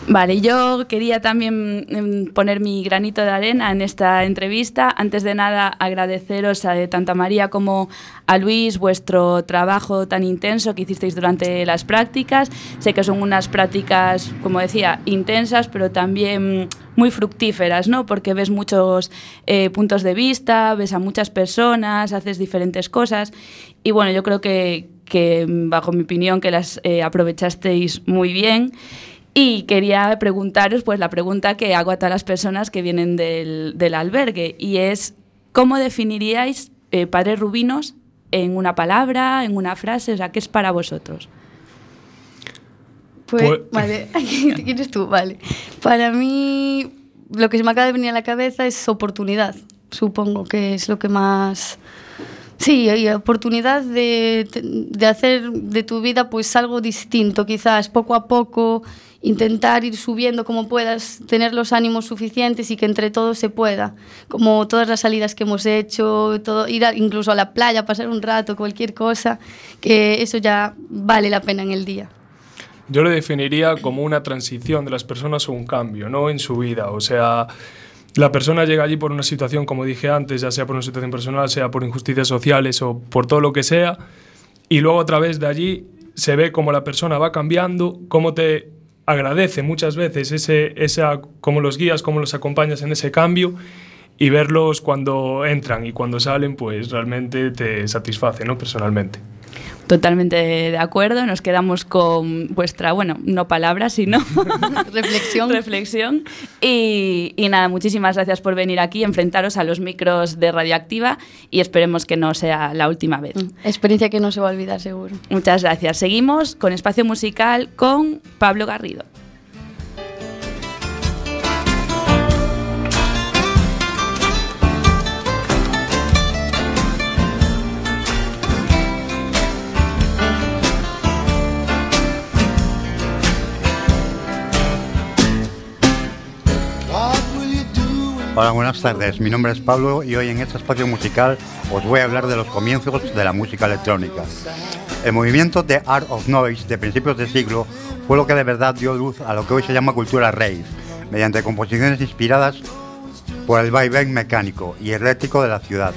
Vale, yo quería también mm, poner mi granito de arena en esta entrevista. Antes de nada, agradeceros a eh, tanto a María como a Luis vuestro trabajo tan intenso que hicisteis durante las prácticas. Sé que son unas prácticas, como decía, intensas, pero también muy fructíferas, ¿no? Porque ves muchos eh, puntos de vista, ves a muchas personas, haces diferentes cosas. Y bueno, yo creo que, bajo mi opinión, que las eh, aprovechasteis muy bien. Y quería preguntaros, pues la pregunta que hago a todas las personas que vienen del, del albergue, y es, ¿cómo definiríais eh, Padres Rubinos en una palabra, en una frase? O sea, ¿qué es para vosotros? Pues, Pues- vale, ¿quieres tú? Vale. Para mí, lo que se me acaba de venir a la cabeza es oportunidad. Supongo que es lo que más. Sí, oportunidad de, de hacer de tu vida pues algo distinto, quizás poco a poco, intentar ir subiendo como puedas, tener los ánimos suficientes y que entre todos se pueda. Como todas las salidas que hemos hecho, todo, ir a- incluso a la playa, pasar un rato, cualquier cosa, que eso ya vale la pena en el día. Yo lo definiría como una transición de las personas o un cambio, ¿no? En su vida. O sea, la persona llega allí por una situación, como dije antes, ya sea por una situación personal, sea por injusticias sociales o por todo lo que sea, y luego a través de allí se ve cómo la persona va cambiando, cómo te agradece muchas veces ese, esa, cómo los guías, cómo los acompañas en ese cambio y verlos cuando entran y cuando salen, pues realmente te satisface, ¿no? Personalmente. Totalmente de acuerdo, nos quedamos con vuestra, bueno, no palabras, sino reflexión. reflexión. Y, y nada, muchísimas gracias por venir aquí, enfrentaros a los micros de Radioactiva y esperemos que no sea la última vez. Experiencia que no se va a olvidar, seguro. Muchas gracias. Seguimos con espacio musical con Pablo Garrido. Hola, buenas tardes. Mi nombre es Pablo y hoy en este espacio musical os voy a hablar de los comienzos de la música electrónica. El movimiento de Art of Noise de principios de siglo fue lo que de verdad dio luz a lo que hoy se llama cultura rave, mediante composiciones inspiradas por el vaivén mecánico y eléctrico de la ciudad,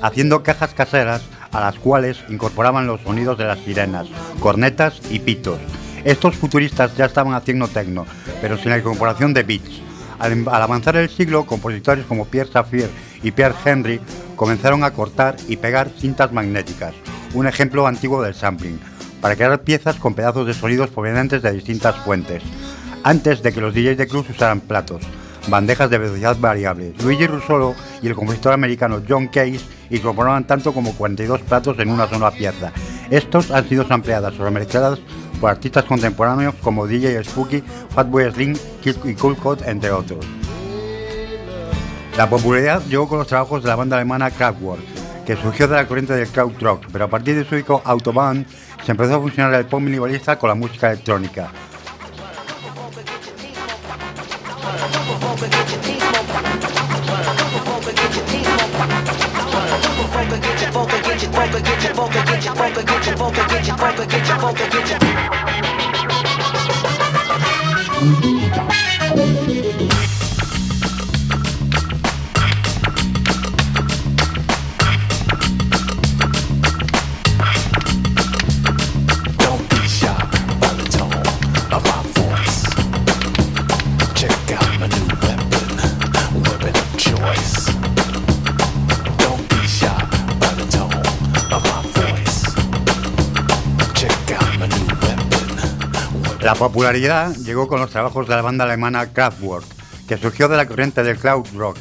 haciendo cajas caseras a las cuales incorporaban los sonidos de las sirenas, cornetas y pitos. Estos futuristas ya estaban haciendo tecno, pero sin la incorporación de beats. Al, al avanzar el siglo, compositores como Pierre Safier y Pierre Henry comenzaron a cortar y pegar cintas magnéticas, un ejemplo antiguo del sampling, para crear piezas con pedazos de sonidos provenientes de distintas fuentes, antes de que los DJs de clubs usaran platos, bandejas de velocidad variable. Luigi Russolo y el compositor americano John Case incorporaban tanto como 42 platos en una sola pieza. Estos han sido sampleadas o remezcladas por artistas contemporáneos como DJ Spooky, Fatboy Slim y Cool entre otros. La popularidad llegó con los trabajos de la banda alemana Kraftwerk, que surgió de la corriente del krautrock, pero a partir de su disco Autobahn se empezó a funcionar el pop minimalista con la música electrónica. get your focus, get your focus, get your focus, get your focus, get your focus. La popularidad llegó con los trabajos de la banda alemana Kraftwerk, que surgió de la corriente del cloud rock.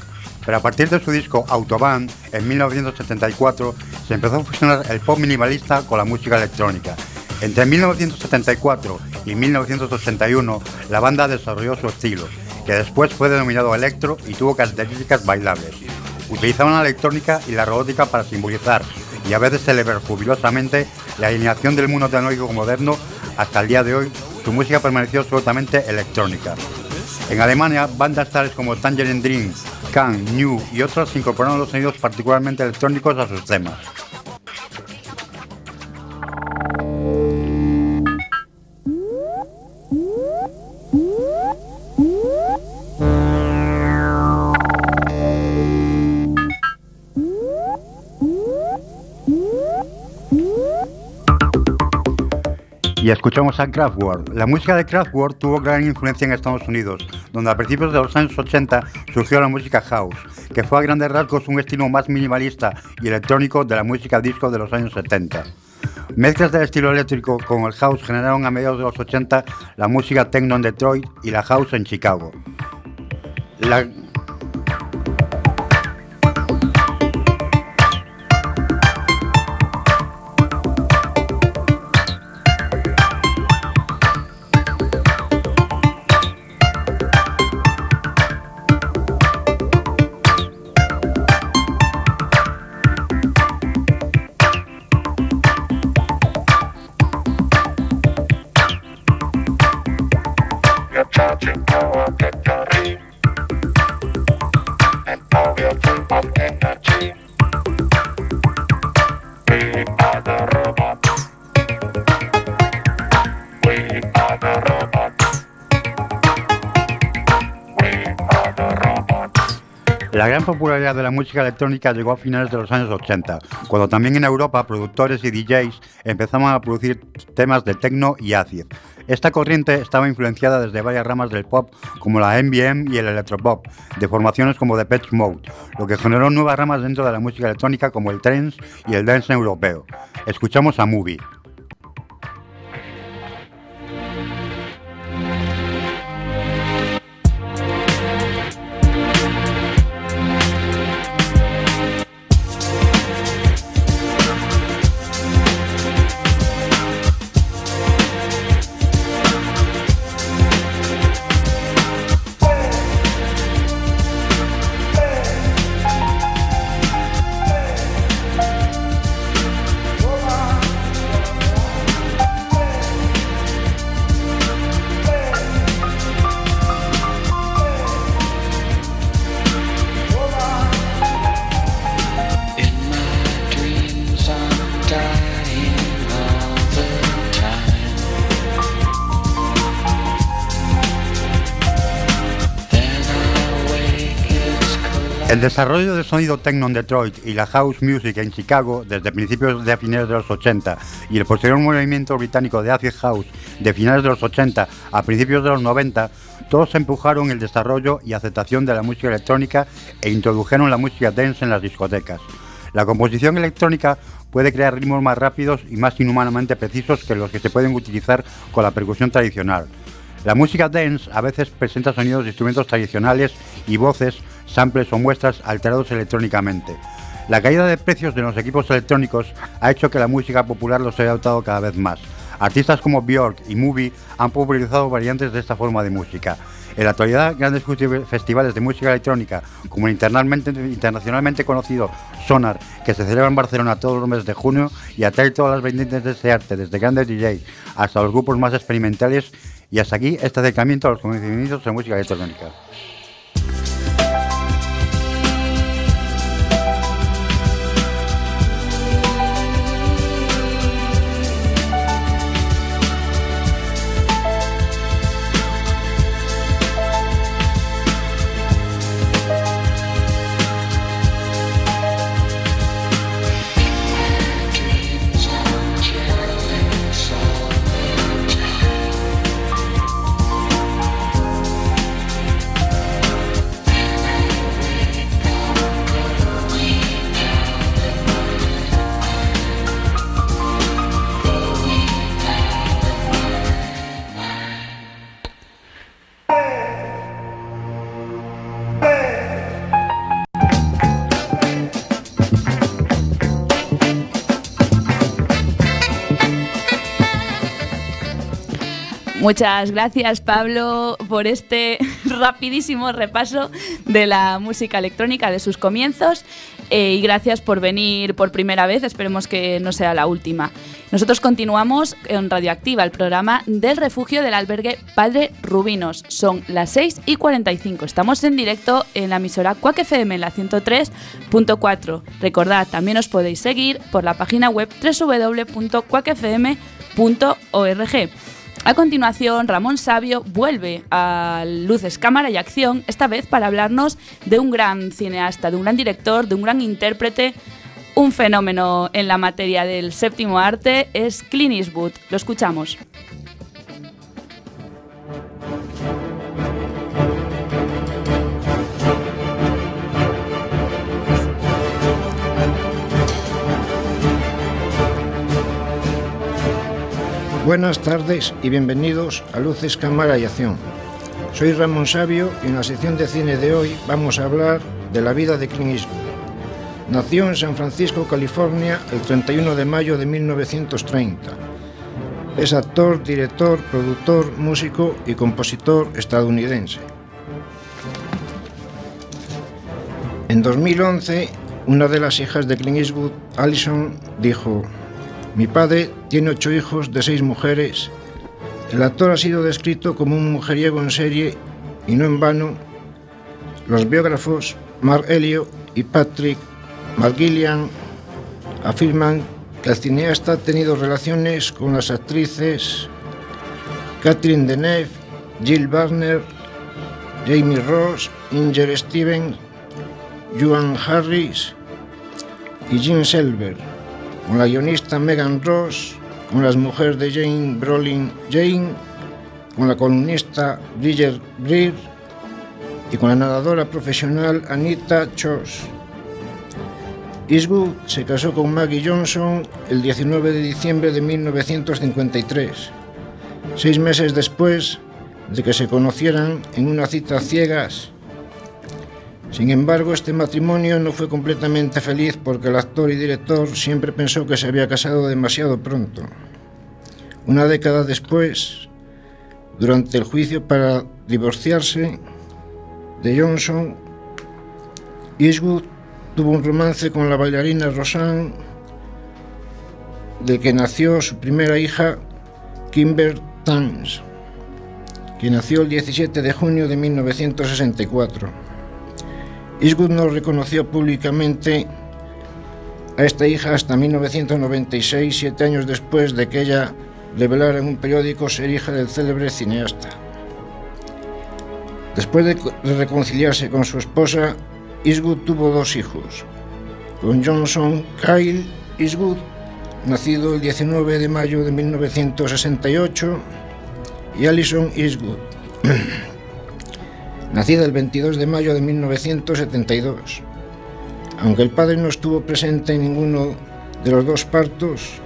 Pero a partir de su disco Autobahn, en 1974, se empezó a fusionar el pop minimalista con la música electrónica. Entre 1974 y 1981, la banda desarrolló su estilo, que después fue denominado electro y tuvo características bailables. Utilizaban la electrónica y la robótica para simbolizar y a veces celebrar jubilosamente la alineación del mundo tecnológico moderno hasta el día de hoy, su música permaneció absolutamente electrónica. En Alemania, bandas tales como Tangerine Dream, Can, New y otras incorporaron los sonidos particularmente electrónicos a sus temas. Escuchamos a Kraftwerk. La música de Kraftwerk tuvo gran influencia en Estados Unidos, donde a principios de los años 80 surgió la música house, que fue a grandes rasgos un estilo más minimalista y electrónico de la música disco de los años 70. Mezclas del estilo eléctrico con el house generaron a mediados de los 80 la música techno en Detroit y la house en Chicago. La música electrónica llegó a finales de los años 80, cuando también en Europa productores y DJs empezaban a producir temas de techno y acid. Esta corriente estaba influenciada desde varias ramas del pop, como la MBM y el electropop, de formaciones como Depeche Mode, lo que generó nuevas ramas dentro de la música electrónica como el trance y el dance europeo. Escuchamos a Movie. Desarrollo del sonido techno en Detroit y la house music en Chicago desde principios de finales de los 80 y el posterior movimiento británico de acid house de finales de los 80 a principios de los 90, todos empujaron el desarrollo y aceptación de la música electrónica e introdujeron la música dance en las discotecas. La composición electrónica puede crear ritmos más rápidos y más inhumanamente precisos que los que se pueden utilizar con la percusión tradicional. La música dance a veces presenta sonidos de instrumentos tradicionales y voces, samples o muestras alterados electrónicamente. La caída de precios de los equipos electrónicos ha hecho que la música popular los haya adoptado cada vez más. Artistas como Björk y Movie han popularizado variantes de esta forma de música. En la actualidad, grandes festivales de música electrónica, como el internacionalmente, conocido Sonar, que se celebra en Barcelona todos los meses de junio y atrae todas las vertientes de ese arte, desde grandes DJs hasta los grupos más experimentales. Y hasta aquí este acercamiento a los conocimientos de música electrónica. Muchas gracias Pablo por este rapidísimo repaso de la música electrónica de sus comienzos eh, y gracias por venir por primera vez, esperemos que no sea la última. Nosotros continuamos en Radioactiva, el programa del refugio del albergue Padre Rubinos. Son las 6 y 45. Estamos en directo en la emisora Quack FM la 103.4. Recordad, también os podéis seguir por la página web www.quackfm.org. A continuación, Ramón Sabio vuelve a Luces, Cámara y Acción, esta vez para hablarnos de un gran cineasta, de un gran director, de un gran intérprete, un fenómeno en la materia del séptimo arte, es Clint Eastwood. Lo escuchamos. Buenas tardes y bienvenidos a Luces, Cámara y Acción. Soy Ramón Sabio y en la sección de cine de hoy vamos a hablar de la vida de Clint Eastwood. Nació en San Francisco, California, el 31 de mayo de 1930. Es actor, director, productor, músico y compositor estadounidense. En 2011, una de las hijas de Clint Eastwood, Allison, dijo, mi padre tiene ocho hijos de seis mujeres. El actor ha sido descrito como un mujeriego en serie y no en vano. Los biógrafos Mark Elliot y Patrick McGillian afirman que el cineasta ha tenido relaciones con las actrices Catherine Deneuve, Jill Barner, Jamie Ross, Inger Stevens, Joan Harris y Jim Selber con la guionista Megan Ross, con las mujeres de Jane Brolin Jane, con la columnista Bridget Greer y con la nadadora profesional Anita Chos. Eastwood se casó con Maggie Johnson el 19 de diciembre de 1953, seis meses después de que se conocieran en una cita ciegas sin embargo, este matrimonio no fue completamente feliz porque el actor y director siempre pensó que se había casado demasiado pronto. Una década después, durante el juicio para divorciarse de Johnson, Eastwood tuvo un romance con la bailarina Rosanne, de que nació su primera hija, Kimber Tans, que nació el 17 de junio de 1964. Eastwood no reconoció públicamente a esta hija hasta 1996, siete años después de que ella revelara en un periódico ser hija del célebre cineasta. Después de reconciliarse con su esposa, Eastwood tuvo dos hijos, con Johnson Kyle Eastwood, nacido el 19 de mayo de 1968, y Alison Eastwood, nacida el 22 de mayo de 1972. Aunque el padre no estuvo presente en ninguno de los dos partos,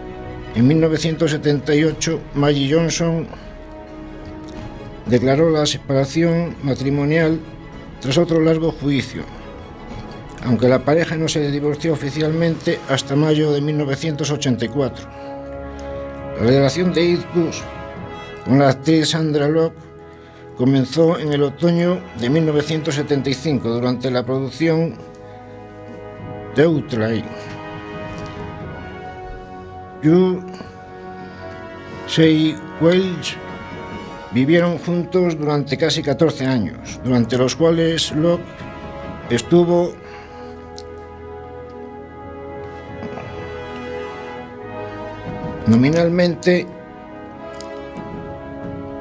en 1978 Maggie Johnson declaró la separación matrimonial tras otro largo juicio, aunque la pareja no se divorció oficialmente hasta mayo de 1984. La relación de Eastwood con la actriz Sandra Locke comenzó en el otoño de 1975 durante la producción de Outlay. You Say Welch vivieron juntos durante casi 14 años, durante los cuales Locke estuvo nominalmente...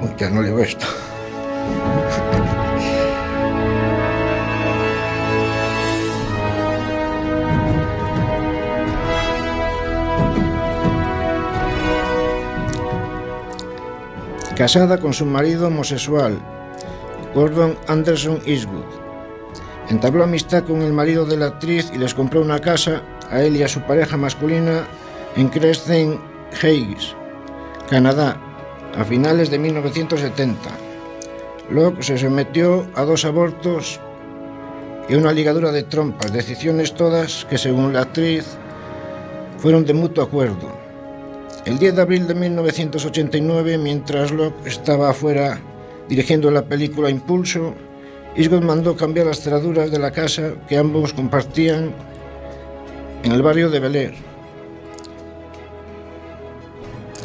Uy, ya no leo esto. Casada con su marido homosexual, Gordon Anderson Eastwood. Entabló amistad con el marido de la actriz y les compró una casa a él y a su pareja masculina en Crescent Heights, Canadá, a finales de 1970. Locke se sometió a dos abortos y una ligadura de trompas, decisiones todas que según la actriz fueron de mutuo acuerdo. El 10 de abril de 1989, mientras Locke estaba afuera dirigiendo la película Impulso, Eastwood mandó cambiar las cerraduras de la casa que ambos compartían en el barrio de Bel Air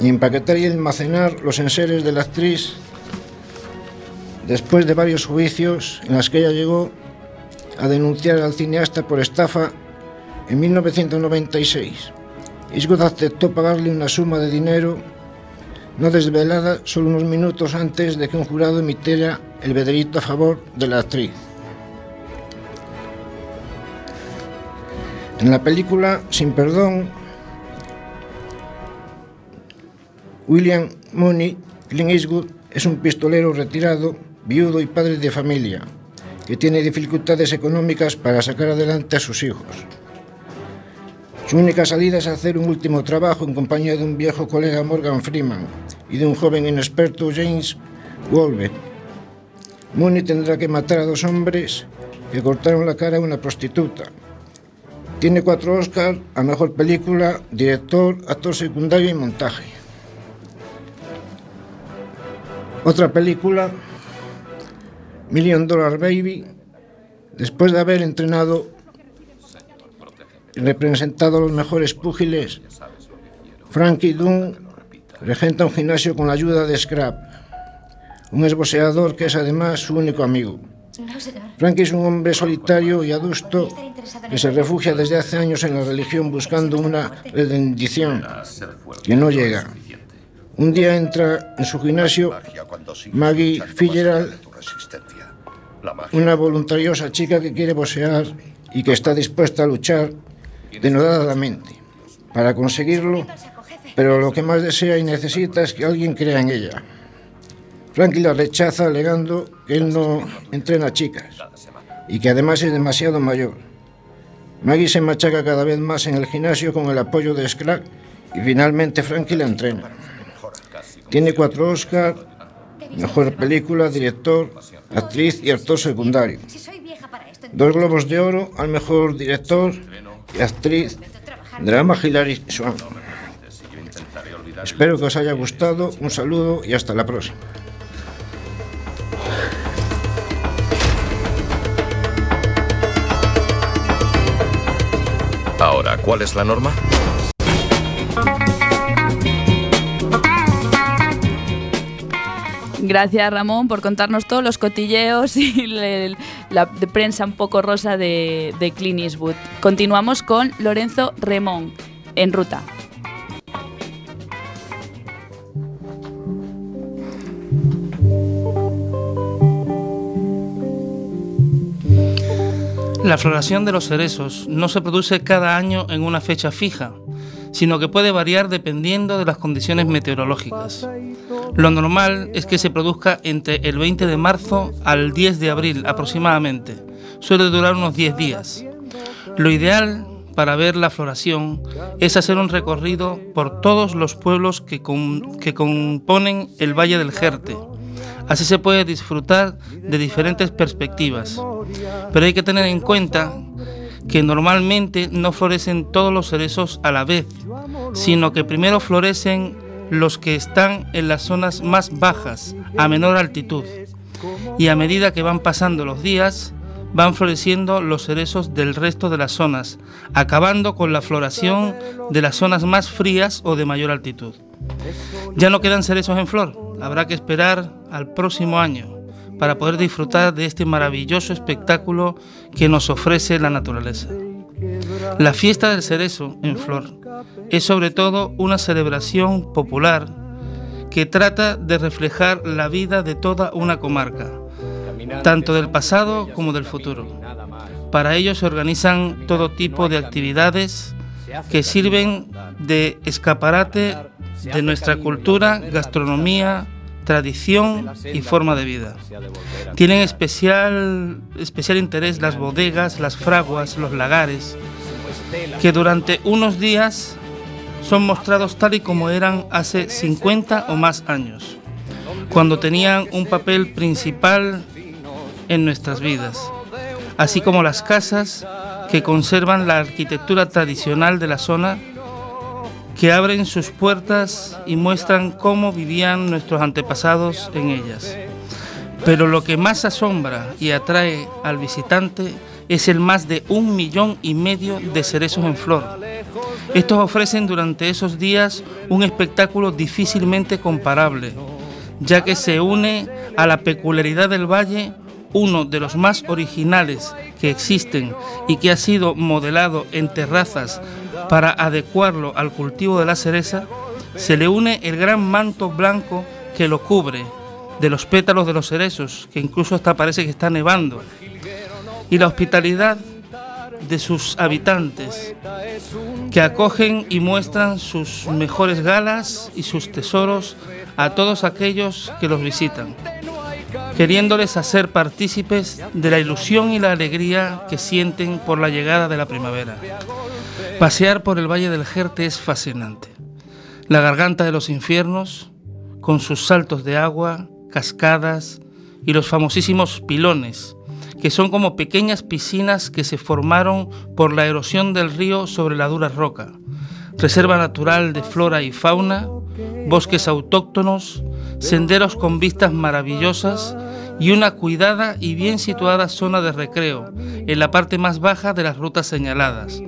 y empaquetar y almacenar los enseres de la actriz después de varios juicios en las que ella llegó a denunciar al cineasta por estafa en 1996. Hitchcock aceptó pagarle una suma de dinero no desvelada solo unos minutos antes de que un jurado emitiera el veredicto a favor de la actriz. En la película Sin Perdón, William Mooney, Clint Eastwood, es un pistolero retirado viudo y padre de familia, que tiene dificultades económicas para sacar adelante a sus hijos. Su única salida es hacer un último trabajo en compañía de un viejo colega Morgan Freeman y de un joven inexperto James Wolbe. Mooney tendrá que matar a dos hombres que cortaron la cara a una prostituta. Tiene cuatro Oscars a Mejor Película, Director, Actor Secundario y Montaje. Otra película, Million Dollar Baby, después de haber entrenado y representado a los mejores púgiles, Frankie Dunn regenta un gimnasio con la ayuda de Scrap, un esboceador que es además su único amigo. Frankie es un hombre solitario y adusto que se refugia desde hace años en la religión buscando una rendición que no llega. Un día entra en su gimnasio Maggie Fitzgerald, una voluntariosa chica que quiere boxear y que está dispuesta a luchar denodadamente para conseguirlo, pero lo que más desea y necesita es que alguien crea en ella. Frankie la rechaza alegando que él no entrena chicas y que además es demasiado mayor. Maggie se machaca cada vez más en el gimnasio con el apoyo de Scrack y finalmente Frankie la entrena. Tiene cuatro Oscars, mejor película, director, actriz y actor secundario. Dos globos de oro al mejor director y actriz, drama Hilary Swan. Espero que os haya gustado, un saludo y hasta la próxima. Ahora, ¿cuál es la norma? Gracias Ramón por contarnos todos los cotilleos y la prensa un poco rosa de, de Clint Eastwood. Continuamos con Lorenzo Remón, en ruta. La floración de los cerezos no se produce cada año en una fecha fija, sino que puede variar dependiendo de las condiciones meteorológicas. Lo normal es que se produzca entre el 20 de marzo al 10 de abril aproximadamente. Suele durar unos 10 días. Lo ideal para ver la floración es hacer un recorrido por todos los pueblos que, que componen el Valle del Jerte. Así se puede disfrutar de diferentes perspectivas. Pero hay que tener en cuenta que normalmente no florecen todos los cerezos a la vez, sino que primero florecen los que están en las zonas más bajas, a menor altitud. Y a medida que van pasando los días, van floreciendo los cerezos del resto de las zonas, acabando con la floración de las zonas más frías o de mayor altitud. Ya no quedan cerezos en flor, habrá que esperar al próximo año para poder disfrutar de este maravilloso espectáculo que nos ofrece la naturaleza. La fiesta del cerezo en flor es sobre todo una celebración popular que trata de reflejar la vida de toda una comarca, tanto del pasado como del futuro. Para ello se organizan todo tipo de actividades que sirven de escaparate de nuestra cultura, gastronomía, tradición y forma de vida. Tienen especial, especial interés las bodegas, las fraguas, los lagares, que durante unos días son mostrados tal y como eran hace 50 o más años, cuando tenían un papel principal en nuestras vidas, así como las casas que conservan la arquitectura tradicional de la zona que abren sus puertas y muestran cómo vivían nuestros antepasados en ellas. Pero lo que más asombra y atrae al visitante es el más de un millón y medio de cerezos en flor. Estos ofrecen durante esos días un espectáculo difícilmente comparable, ya que se une a la peculiaridad del valle uno de los más originales que existen y que ha sido modelado en terrazas para adecuarlo al cultivo de la cereza, se le une el gran manto blanco que lo cubre, de los pétalos de los cerezos, que incluso hasta parece que está nevando, y la hospitalidad de sus habitantes, que acogen y muestran sus mejores galas y sus tesoros a todos aquellos que los visitan, queriéndoles hacer partícipes de la ilusión y la alegría que sienten por la llegada de la primavera. Pasear por el Valle del Jerte es fascinante. La garganta de los infiernos, con sus saltos de agua, cascadas y los famosísimos pilones, que son como pequeñas piscinas que se formaron por la erosión del río sobre la dura roca. Reserva natural de flora y fauna, bosques autóctonos, senderos con vistas maravillosas y una cuidada y bien situada zona de recreo en la parte más baja de las rutas señaladas,